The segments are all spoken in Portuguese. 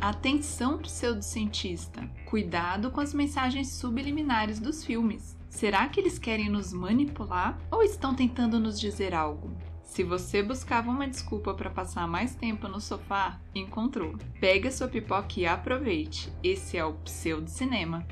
Atenção, pseudocientista! Cuidado com as mensagens subliminares dos filmes. Será que eles querem nos manipular ou estão tentando nos dizer algo? Se você buscava uma desculpa para passar mais tempo no sofá, encontrou. Pegue a sua pipoca e aproveite. Esse é o Pseudo Cinema.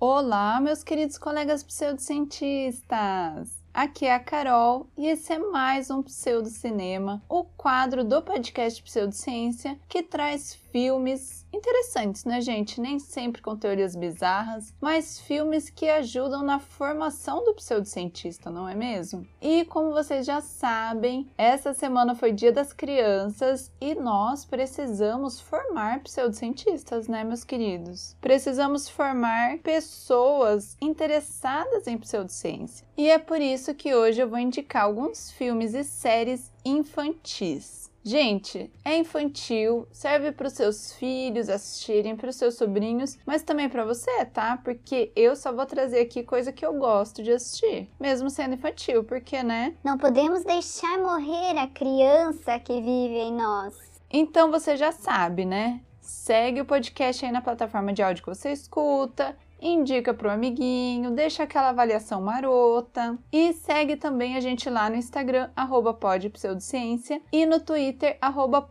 Olá, meus queridos colegas pseudocientistas! Aqui é a Carol e esse é mais um Pseudo Cinema, o quadro do podcast Pseudociência que traz filmes interessantes, né, gente? Nem sempre com teorias bizarras, mas filmes que ajudam na formação do pseudocientista, não é mesmo? E como vocês já sabem, essa semana foi Dia das Crianças e nós precisamos formar pseudocientistas, né, meus queridos? Precisamos formar pessoas interessadas em pseudociência. E é por isso que hoje eu vou indicar alguns filmes e séries infantis. Gente, é infantil, serve para os seus filhos assistirem, para os seus sobrinhos, mas também para você, tá? Porque eu só vou trazer aqui coisa que eu gosto de assistir, mesmo sendo infantil, porque, né? Não podemos deixar morrer a criança que vive em nós. Então você já sabe, né? Segue o podcast aí na plataforma de áudio que você escuta, indica para o amiguinho, deixa aquela avaliação marota e segue também a gente lá no Instagram, arroba e no Twitter, arroba.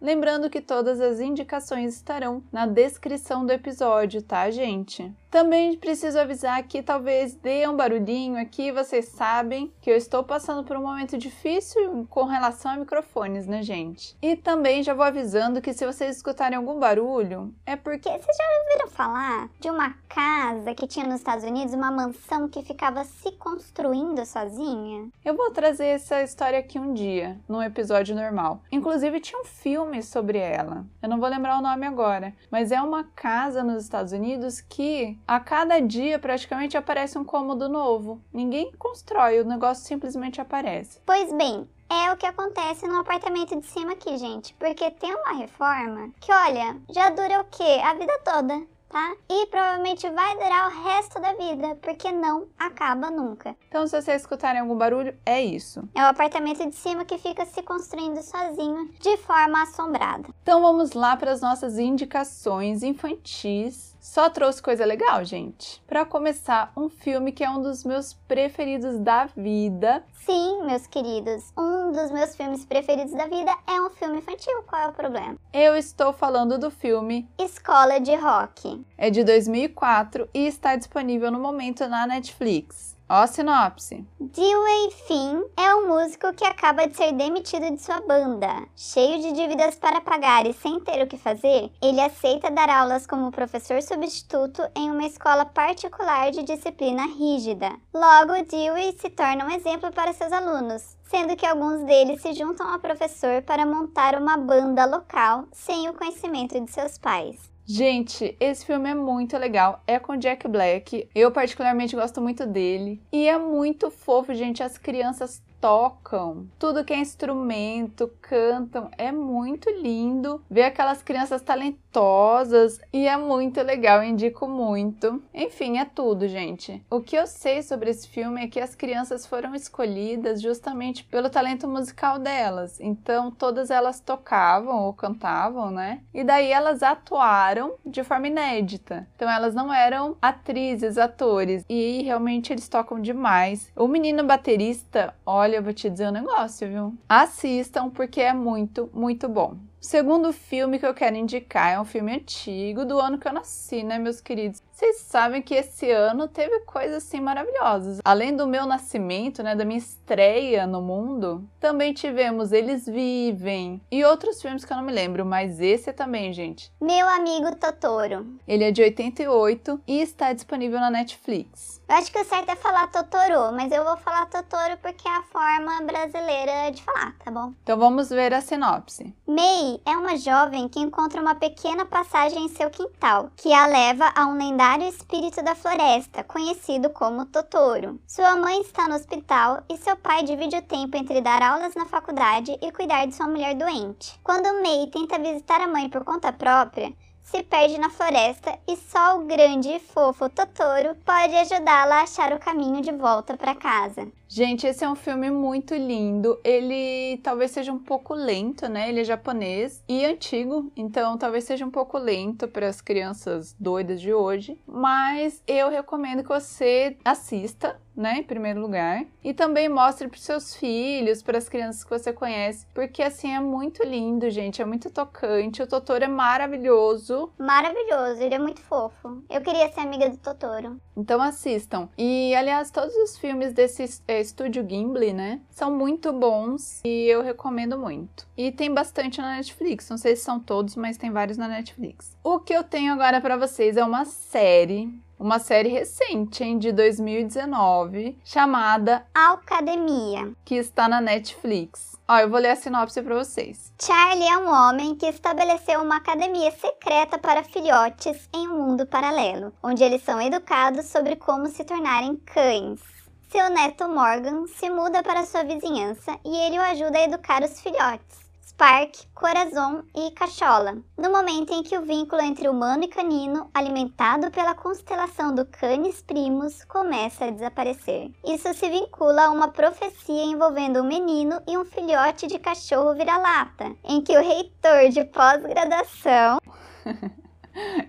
Lembrando que todas as indicações estarão na descrição do episódio, tá, gente? Também preciso avisar que talvez dê um barulhinho aqui, vocês sabem que eu estou passando por um momento difícil com relação a microfones, né, gente? E também já vou avisando que se vocês escutarem algum barulho, é porque. Vocês já ouviram falar de uma casa que tinha nos Estados Unidos, uma mansão que ficava se construindo sozinha? Eu vou trazer essa história aqui um dia, num episódio normal. Inclusive, tinha um filme sobre ela. Eu não vou lembrar o nome agora, mas é uma casa nos Estados Unidos que a cada dia praticamente aparece um cômodo novo. Ninguém constrói, o negócio simplesmente aparece. Pois bem, é o que acontece no apartamento de cima aqui, gente. Porque tem uma reforma que, olha, já dura o quê? A vida toda tá? E provavelmente vai durar o resto da vida, porque não acaba nunca. Então, se vocês escutarem algum barulho, é isso. É o apartamento de cima que fica se construindo sozinho, de forma assombrada. Então, vamos lá para as nossas indicações infantis. Só trouxe coisa legal, gente. Para começar, um filme que é um dos meus preferidos da vida. Sim, meus queridos, um dos meus filmes preferidos da vida é um filme infantil. Qual é o problema? Eu estou falando do filme Escola de Rock. É de 2004 e está disponível no momento na Netflix. Ó sinopse. Dewey Finn é um músico que acaba de ser demitido de sua banda. Cheio de dívidas para pagar e sem ter o que fazer, ele aceita dar aulas como professor substituto em uma escola particular de disciplina rígida. Logo, Dewey se torna um exemplo para seus alunos, sendo que alguns deles se juntam ao professor para montar uma banda local sem o conhecimento de seus pais. Gente, esse filme é muito legal. É com Jack Black. Eu particularmente gosto muito dele. E é muito fofo, gente. As crianças tocam, tudo que é instrumento, cantam, é muito lindo ver aquelas crianças talentosas e é muito legal, indico muito. Enfim, é tudo, gente. O que eu sei sobre esse filme é que as crianças foram escolhidas justamente pelo talento musical delas. Então, todas elas tocavam ou cantavam, né? E daí elas atuaram de forma inédita. Então, elas não eram atrizes, atores. E realmente eles tocam demais. O menino baterista, olha olha, eu vou te dizer um negócio, viu? Assistam porque é muito, muito bom. O segundo filme que eu quero indicar é um filme antigo, do ano que eu nasci, né, meus queridos? Vocês sabem que esse ano teve coisas assim maravilhosas. Além do meu nascimento, né, da minha estreia no mundo, também tivemos Eles Vivem e outros filmes que eu não me lembro, mas esse também, gente. Meu amigo Totoro. Ele é de 88 e está disponível na Netflix. Eu acho que o certo é falar Totoro, mas eu vou falar Totoro porque é a forma brasileira de falar, tá bom? Então vamos ver a sinopse. Mei é uma jovem que encontra uma pequena passagem em seu quintal, que a leva a um lendário lendário espírito da floresta, conhecido como Totoro. Sua mãe está no hospital e seu pai divide o tempo entre dar aulas na faculdade e cuidar de sua mulher doente. Quando Mei tenta visitar a mãe por conta própria, se perde na floresta e só o grande e fofo Totoro pode ajudá-la a achar o caminho de volta para casa. Gente, esse é um filme muito lindo. Ele talvez seja um pouco lento, né? Ele é japonês e antigo, então talvez seja um pouco lento para as crianças doidas de hoje. Mas eu recomendo que você assista né, em primeiro lugar, e também mostre para seus filhos, para as crianças que você conhece, porque assim é muito lindo, gente, é muito tocante. O Totoro é maravilhoso. Maravilhoso, ele é muito fofo. Eu queria ser amiga do Totoro. Então assistam. E aliás, todos os filmes desse é, estúdio Gimli, né, são muito bons e eu recomendo muito. E tem bastante na Netflix, não sei se são todos, mas tem vários na Netflix. O que eu tenho agora para vocês é uma série uma série recente, hein, de 2019, chamada Academia, que está na Netflix. Ó, eu vou ler a sinopse para vocês. Charlie é um homem que estabeleceu uma academia secreta para filhotes em um mundo paralelo, onde eles são educados sobre como se tornarem cães. Seu neto Morgan se muda para sua vizinhança e ele o ajuda a educar os filhotes. Spark, Corazon e Cachola, no momento em que o vínculo entre humano e canino, alimentado pela constelação do Canis Primus, começa a desaparecer. Isso se vincula a uma profecia envolvendo um menino e um filhote de cachorro vira-lata, em que o reitor de pós-graduação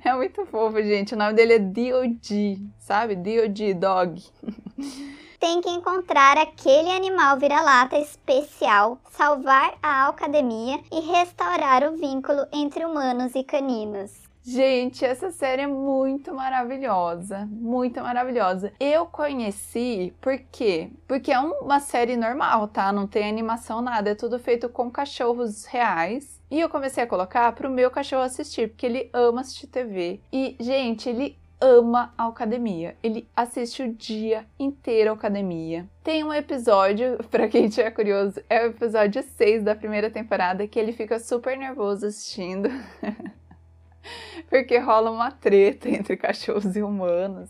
É muito fofo, gente. O nome dele é D.O.D., sabe? D.O.D. Dog. tem que encontrar aquele animal vira-lata especial, salvar a academia e restaurar o vínculo entre humanos e caninos. Gente, essa série é muito maravilhosa, muito maravilhosa. Eu conheci por quê? Porque é uma série normal, tá? Não tem animação nada, é tudo feito com cachorros reais. E eu comecei a colocar pro meu cachorro assistir, porque ele ama assistir TV. E, gente, ele ama a academia. Ele assiste o dia inteiro a academia. Tem um episódio, para quem estiver curioso, é o episódio 6 da primeira temporada que ele fica super nervoso assistindo. Porque rola uma treta entre cachorros e humanos.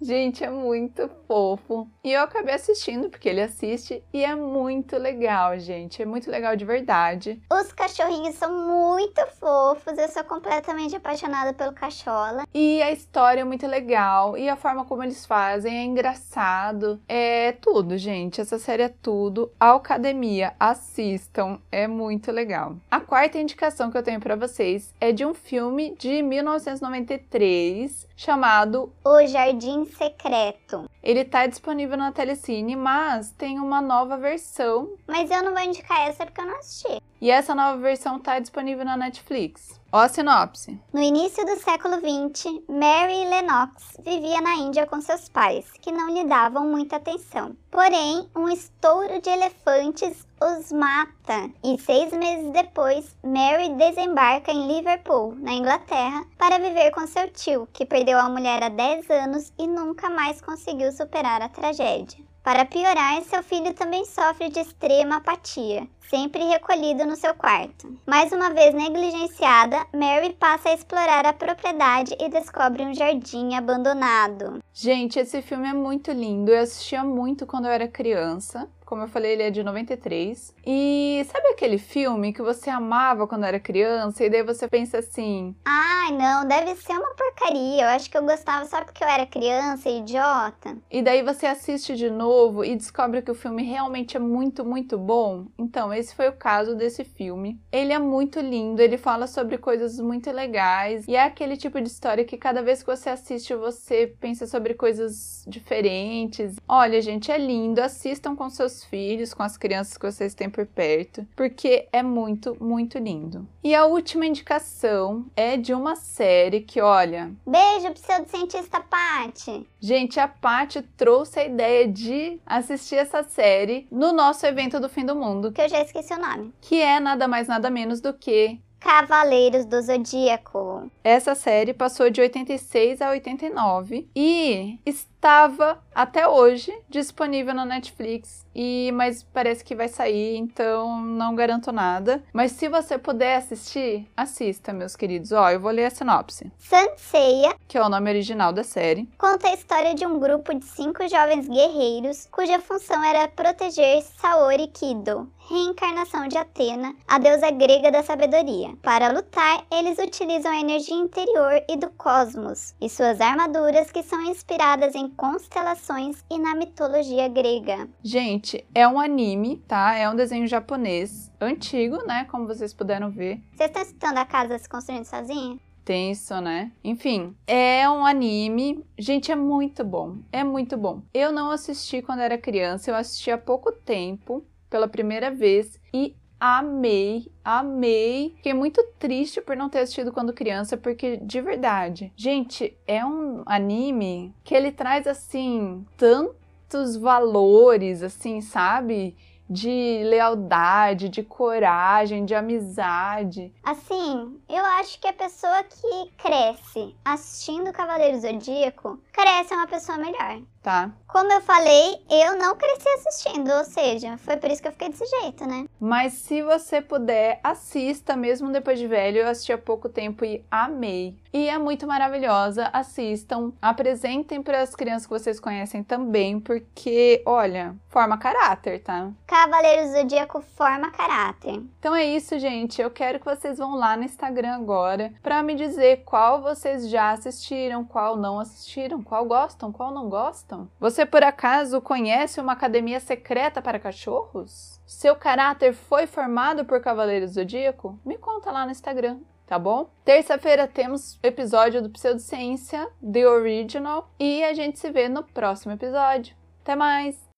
Gente, é muito fofo. E eu acabei assistindo porque ele assiste e é muito legal, gente. É muito legal de verdade. Os cachorrinhos são muito fofos. Eu sou completamente apaixonada pelo cachola. E a história é muito legal. E a forma como eles fazem é engraçado. É tudo, gente. Essa série é tudo. A Academia, assistam. É muito legal. A quarta indicação que eu tenho para vocês é de um filme de 1993 chamado O Jardim Secreto. Ele tá disponível na Telecine, mas tem uma nova versão. Mas eu não vou indicar essa porque eu não assisti. E essa nova versão tá disponível na Netflix. Ó a sinopse. No início do século XX, Mary Lennox vivia na Índia com seus pais, que não lhe davam muita atenção. Porém, um estouro de elefantes os mata e seis meses depois, Mary desembarca em Liverpool, na Inglaterra, para viver com seu tio, que perdeu a mulher há 10 anos e nunca mais conseguiu superar a tragédia. Para piorar, seu filho também sofre de extrema apatia, sempre recolhido no seu quarto. Mais uma vez negligenciada, Mary passa a explorar a propriedade e descobre um jardim abandonado. Gente, esse filme é muito lindo. Eu assistia muito quando eu era criança. Como eu falei, ele é de 93. E sabe aquele filme que você amava quando era criança e daí você pensa assim: "Ai, não, deve ser uma porcaria. Eu acho que eu gostava só porque eu era criança e idiota". E daí você assiste de novo e descobre que o filme realmente é muito, muito bom. Então, esse foi o caso desse filme. Ele é muito lindo, ele fala sobre coisas muito legais e é aquele tipo de história que cada vez que você assiste você pensa sobre coisas diferentes. Olha, gente, é lindo. Assistam com seus filhos, com as crianças que vocês têm por perto, porque é muito, muito lindo. E a última indicação é de uma série que, olha. Beijo pro cientista Paty! Gente, a Paty trouxe a ideia de assistir essa série no nosso evento do fim do mundo. Que eu já esqueci o nome. Que é nada mais nada menos do que Cavaleiros do Zodíaco. Essa série passou de 86 a 89 e estava até hoje disponível na Netflix e mas parece que vai sair, então não garanto nada. Mas se você puder assistir, assista, meus queridos. Ó, eu vou ler a sinopse. Sanseia, que é o nome original da série, conta a história de um grupo de cinco jovens guerreiros cuja função era proteger Saori Kido, reencarnação de Atena, a deusa grega da sabedoria. Para lutar, eles utilizam a energia energia interior e do cosmos, e suas armaduras que são inspiradas em constelações e na mitologia grega. Gente, é um anime, tá? É um desenho japonês antigo, né? Como vocês puderam ver. Vocês estão escutando a casa se construindo sozinha? tenso, né? Enfim, é um anime. Gente, é muito bom. É muito bom. Eu não assisti quando era criança, eu assisti há pouco tempo, pela primeira vez, e amei, amei. Fiquei muito triste por não ter assistido quando criança, porque de verdade, gente, é um anime que ele traz assim tantos valores, assim, sabe? de lealdade, de coragem, de amizade. Assim, eu acho que a pessoa que cresce assistindo Cavaleiro Zodíaco cresce uma pessoa melhor. Tá. Como eu falei, eu não cresci assistindo, ou seja, foi por isso que eu fiquei desse jeito, né? Mas se você puder, assista mesmo depois de velho. Eu assisti há pouco tempo e amei. E é muito maravilhosa. Assistam, apresentem para as crianças que vocês conhecem também, porque, olha, forma caráter, tá? Cavaleiro Zodíaco forma caráter. Então é isso, gente. Eu quero que vocês vão lá no Instagram agora para me dizer qual vocês já assistiram, qual não assistiram, qual gostam, qual não gostam. Você por acaso conhece uma academia secreta para cachorros? Seu caráter foi formado por Cavaleiro Zodíaco? Me conta lá no Instagram tá bom? Terça-feira temos episódio do Pseudociência, The Original, e a gente se vê no próximo episódio. Até mais!